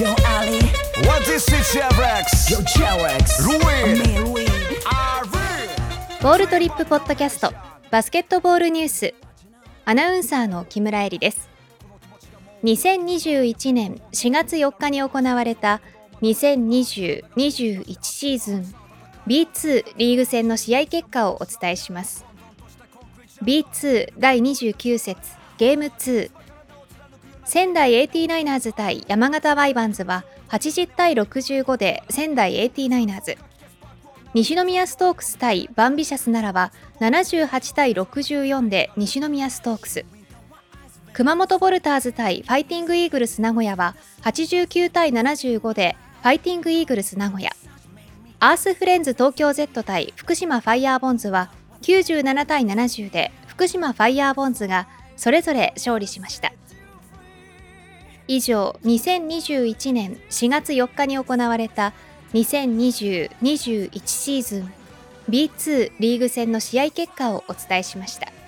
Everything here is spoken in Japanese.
Yo Ali. What is it, Chevrex? Yo Cherex Ruin. Me ボールトリップポッドキャストバスケットボールニュース。アナウンサーの木村恵里です。2021年4月4日に行われた2020-21シーズン B2 リーグ戦の試合結果をお伝えします。B2 第29節ゲーム2仙台 AT9ers 対山形ワイバンズは80対65で仙台 AT9ers 西宮ストークス対バンビシャスならば78対64で西宮ストークス。熊本ボルターズ対ファイティングイーグルス名古屋は89対75でファイティングイーグルス名古屋。アースフレンズ東京 Z 対福島ファイヤーボンズは97対70で福島ファイヤーボンズがそれぞれ勝利しました。以上2021年4月4日に行われた2020-21シーズン B2 リーグ戦の試合結果をお伝えしました。